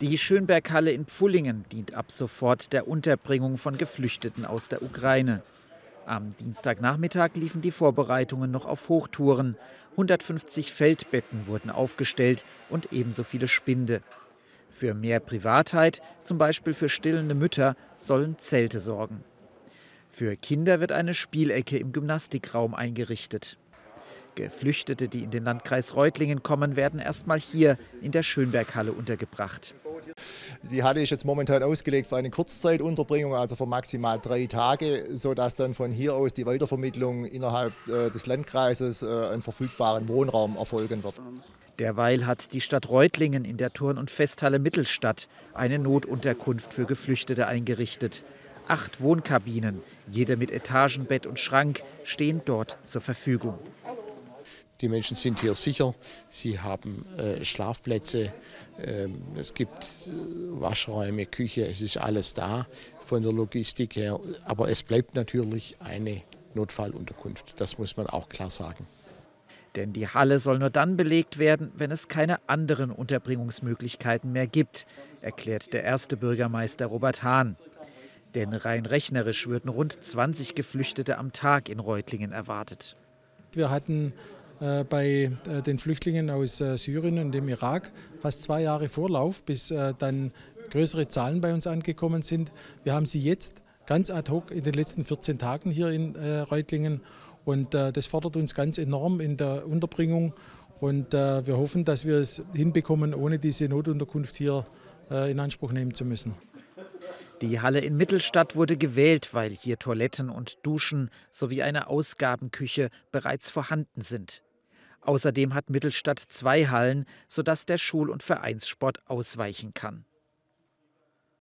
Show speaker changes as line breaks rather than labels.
Die Schönberghalle in Pfullingen dient ab sofort der Unterbringung von Geflüchteten aus der Ukraine. Am Dienstagnachmittag liefen die Vorbereitungen noch auf Hochtouren. 150 Feldbetten wurden aufgestellt und ebenso viele Spinde. Für mehr Privatheit, zum Beispiel für stillende Mütter, sollen Zelte sorgen. Für Kinder wird eine Spielecke im Gymnastikraum eingerichtet. Geflüchtete, die in den Landkreis Reutlingen kommen, werden erstmal hier in der Schönberghalle untergebracht.
Die Halle ist jetzt momentan ausgelegt für eine Kurzzeitunterbringung, also für maximal drei Tage, sodass dann von hier aus die Weitervermittlung innerhalb äh, des Landkreises äh, einen verfügbaren Wohnraum erfolgen wird.
Derweil hat die Stadt Reutlingen in der Turn- und Festhalle Mittelstadt eine Notunterkunft für Geflüchtete eingerichtet. Acht Wohnkabinen, jede mit Etagenbett und Schrank, stehen dort zur Verfügung.
Die Menschen sind hier sicher, sie haben äh, Schlafplätze, ähm, es gibt äh, Waschräume, Küche, es ist alles da von der Logistik her. Aber es bleibt natürlich eine Notfallunterkunft, das muss man auch klar sagen.
Denn die Halle soll nur dann belegt werden, wenn es keine anderen Unterbringungsmöglichkeiten mehr gibt, erklärt der erste Bürgermeister Robert Hahn. Denn rein rechnerisch würden rund 20 Geflüchtete am Tag in Reutlingen erwartet.
Wir hatten äh, bei äh, den Flüchtlingen aus äh, Syrien und dem Irak fast zwei Jahre Vorlauf, bis dann größere Zahlen bei uns angekommen sind. Wir haben sie jetzt ganz ad hoc in den letzten 14 Tagen hier in Reutlingen und das fordert uns ganz enorm in der Unterbringung und wir hoffen, dass wir es hinbekommen, ohne diese Notunterkunft hier in Anspruch nehmen zu müssen.
Die Halle in Mittelstadt wurde gewählt, weil hier Toiletten und Duschen sowie eine Ausgabenküche bereits vorhanden sind. Außerdem hat Mittelstadt zwei Hallen, sodass der Schul- und Vereinssport ausweichen kann.